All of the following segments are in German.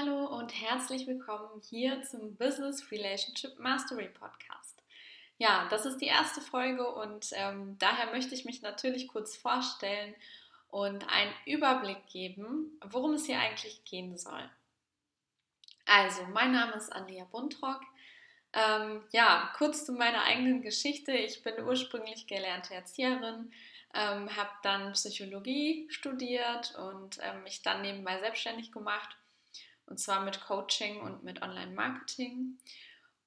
Hallo und herzlich willkommen hier zum Business Relationship Mastery Podcast. Ja, das ist die erste Folge und ähm, daher möchte ich mich natürlich kurz vorstellen und einen Überblick geben, worum es hier eigentlich gehen soll. Also, mein Name ist Andrea Buntrock. Ähm, ja, kurz zu meiner eigenen Geschichte. Ich bin ursprünglich gelernte Erzieherin, ähm, habe dann Psychologie studiert und ähm, mich dann nebenbei selbstständig gemacht und zwar mit Coaching und mit Online-Marketing.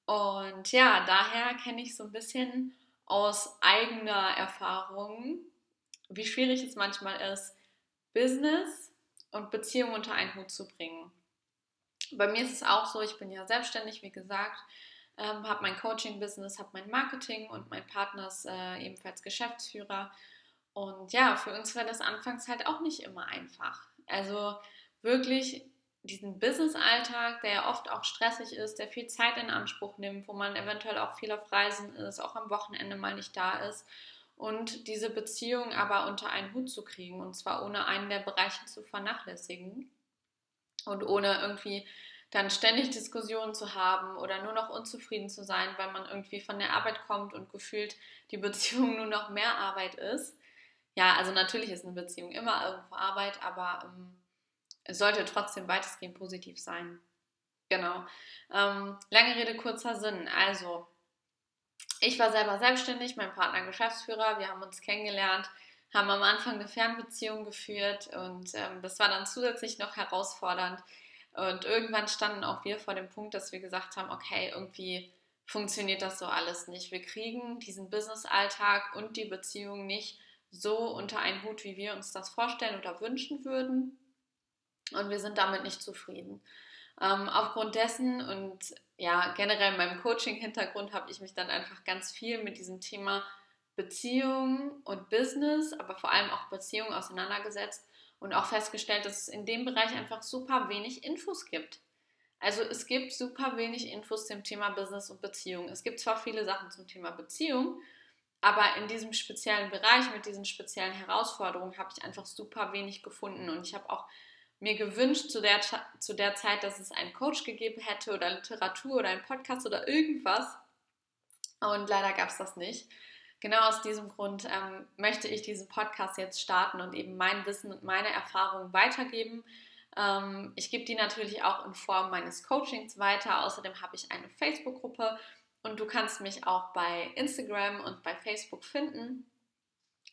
Und ja, daher kenne ich so ein bisschen aus eigener Erfahrung, wie schwierig es manchmal ist, Business und Beziehung unter einen Hut zu bringen. Bei mir ist es auch so, ich bin ja selbstständig, wie gesagt, ähm, habe mein Coaching-Business, habe mein Marketing und mein Partner ist äh, ebenfalls Geschäftsführer. Und ja, für uns war das anfangs halt auch nicht immer einfach. Also wirklich diesen Business-Alltag, der ja oft auch stressig ist, der viel Zeit in Anspruch nimmt, wo man eventuell auch viel auf Reisen ist, auch am Wochenende mal nicht da ist. Und diese Beziehung aber unter einen Hut zu kriegen und zwar ohne einen der Bereiche zu vernachlässigen und ohne irgendwie dann ständig Diskussionen zu haben oder nur noch unzufrieden zu sein, weil man irgendwie von der Arbeit kommt und gefühlt die Beziehung nur noch mehr Arbeit ist. Ja, also natürlich ist eine Beziehung immer irgendwo Arbeit, aber ähm, es sollte trotzdem weitestgehend positiv sein. Genau. Ähm, lange Rede, kurzer Sinn. Also, ich war selber selbstständig, mein Partner Geschäftsführer, wir haben uns kennengelernt, haben am Anfang eine Fernbeziehung geführt und ähm, das war dann zusätzlich noch herausfordernd. Und irgendwann standen auch wir vor dem Punkt, dass wir gesagt haben, okay, irgendwie funktioniert das so alles nicht. Wir kriegen diesen Business-Alltag und die Beziehung nicht so unter einen Hut, wie wir uns das vorstellen oder wünschen würden und wir sind damit nicht zufrieden. Ähm, aufgrund dessen und ja, generell in meinem Coaching-Hintergrund habe ich mich dann einfach ganz viel mit diesem Thema Beziehung und Business, aber vor allem auch Beziehung auseinandergesetzt und auch festgestellt, dass es in dem Bereich einfach super wenig Infos gibt. Also es gibt super wenig Infos zum Thema Business und Beziehung. Es gibt zwar viele Sachen zum Thema Beziehung, aber in diesem speziellen Bereich mit diesen speziellen Herausforderungen habe ich einfach super wenig gefunden und ich habe auch mir gewünscht zu der, zu der Zeit, dass es einen Coach gegeben hätte oder Literatur oder einen Podcast oder irgendwas. Und leider gab es das nicht. Genau aus diesem Grund ähm, möchte ich diesen Podcast jetzt starten und eben mein Wissen und meine Erfahrungen weitergeben. Ähm, ich gebe die natürlich auch in Form meines Coachings weiter. Außerdem habe ich eine Facebook-Gruppe und du kannst mich auch bei Instagram und bei Facebook finden.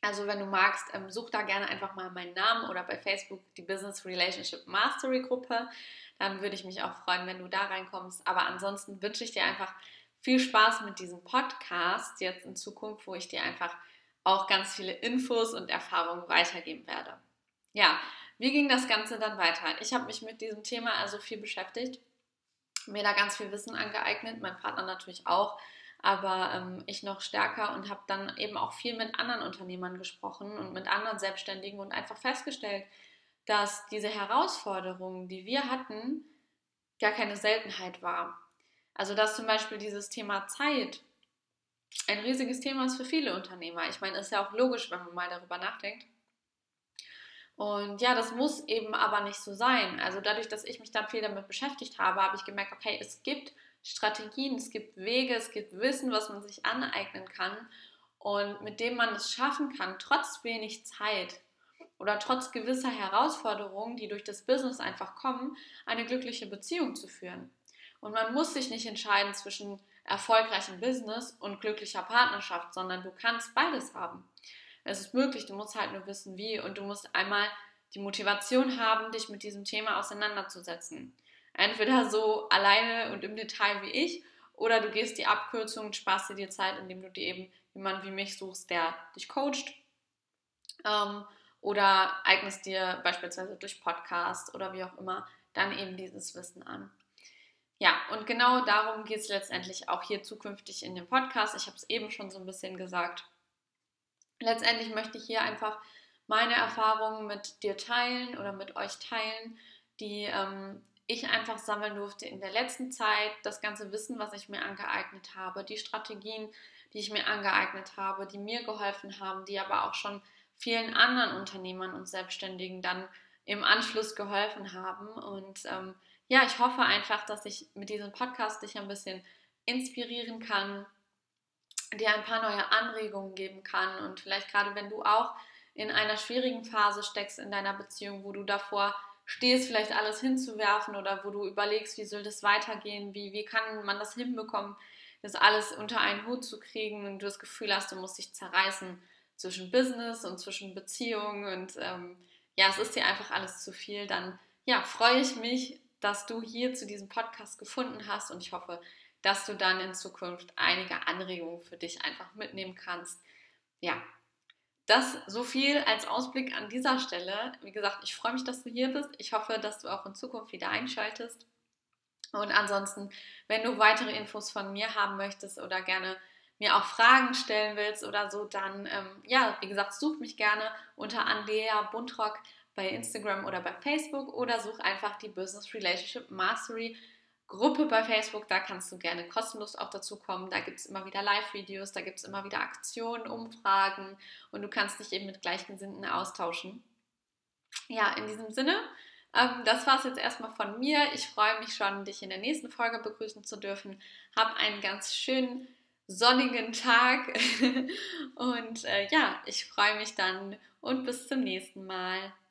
Also wenn du magst, ähm, such da gerne einfach mal meinen Namen oder bei Facebook die Business Relationship Mastery Gruppe. Dann würde ich mich auch freuen, wenn du da reinkommst. Aber ansonsten wünsche ich dir einfach viel Spaß mit diesem Podcast jetzt in Zukunft, wo ich dir einfach auch ganz viele Infos und Erfahrungen weitergeben werde. Ja, wie ging das Ganze dann weiter? Ich habe mich mit diesem Thema also viel beschäftigt, mir da ganz viel Wissen angeeignet, mein Partner natürlich auch aber ähm, ich noch stärker und habe dann eben auch viel mit anderen Unternehmern gesprochen und mit anderen Selbstständigen und einfach festgestellt, dass diese Herausforderungen, die wir hatten, gar keine Seltenheit war. Also dass zum Beispiel dieses Thema Zeit ein riesiges Thema ist für viele Unternehmer. Ich meine, ist ja auch logisch, wenn man mal darüber nachdenkt. Und ja, das muss eben aber nicht so sein. Also dadurch, dass ich mich dann viel damit beschäftigt habe, habe ich gemerkt, okay, es gibt Strategien, es gibt Wege, es gibt Wissen, was man sich aneignen kann und mit dem man es schaffen kann, trotz wenig Zeit oder trotz gewisser Herausforderungen, die durch das Business einfach kommen, eine glückliche Beziehung zu führen. Und man muss sich nicht entscheiden zwischen erfolgreichem Business und glücklicher Partnerschaft, sondern du kannst beides haben. Es ist möglich, du musst halt nur wissen, wie und du musst einmal die Motivation haben, dich mit diesem Thema auseinanderzusetzen. Entweder so alleine und im Detail wie ich oder du gehst die Abkürzung und sparst dir die Zeit, indem du dir eben jemanden wie mich suchst, der dich coacht. Ähm, oder eignest dir beispielsweise durch Podcast oder wie auch immer dann eben dieses Wissen an. Ja, und genau darum geht es letztendlich auch hier zukünftig in dem Podcast. Ich habe es eben schon so ein bisschen gesagt. Letztendlich möchte ich hier einfach meine Erfahrungen mit dir teilen oder mit euch teilen, die ähm, ich einfach sammeln durfte in der letzten Zeit, das ganze Wissen, was ich mir angeeignet habe, die Strategien, die ich mir angeeignet habe, die mir geholfen haben, die aber auch schon vielen anderen Unternehmern und Selbstständigen dann im Anschluss geholfen haben. Und ähm, ja, ich hoffe einfach, dass ich mit diesem Podcast dich ein bisschen inspirieren kann, dir ein paar neue Anregungen geben kann und vielleicht gerade wenn du auch in einer schwierigen Phase steckst in deiner Beziehung, wo du davor stehst, vielleicht alles hinzuwerfen oder wo du überlegst, wie soll das weitergehen, wie, wie kann man das hinbekommen, das alles unter einen Hut zu kriegen und du das Gefühl hast, du musst dich zerreißen zwischen Business und zwischen Beziehungen und ähm, ja, es ist dir einfach alles zu viel, dann ja, freue ich mich, dass du hier zu diesem Podcast gefunden hast und ich hoffe, dass du dann in Zukunft einige Anregungen für dich einfach mitnehmen kannst. Ja, das so viel als Ausblick an dieser Stelle. Wie gesagt, ich freue mich, dass du hier bist. Ich hoffe, dass du auch in Zukunft wieder einschaltest. Und ansonsten, wenn du weitere Infos von mir haben möchtest oder gerne mir auch Fragen stellen willst oder so, dann, ähm, ja, wie gesagt, such mich gerne unter Andrea Buntrock bei Instagram oder bei Facebook oder such einfach die Business Relationship Mastery Gruppe bei Facebook, da kannst du gerne kostenlos auch dazu kommen. Da gibt es immer wieder Live-Videos, da gibt es immer wieder Aktionen, Umfragen und du kannst dich eben mit Gleichgesinnten austauschen. Ja, in diesem Sinne, ähm, das war es jetzt erstmal von mir. Ich freue mich schon, dich in der nächsten Folge begrüßen zu dürfen. Hab einen ganz schönen sonnigen Tag und äh, ja, ich freue mich dann und bis zum nächsten Mal.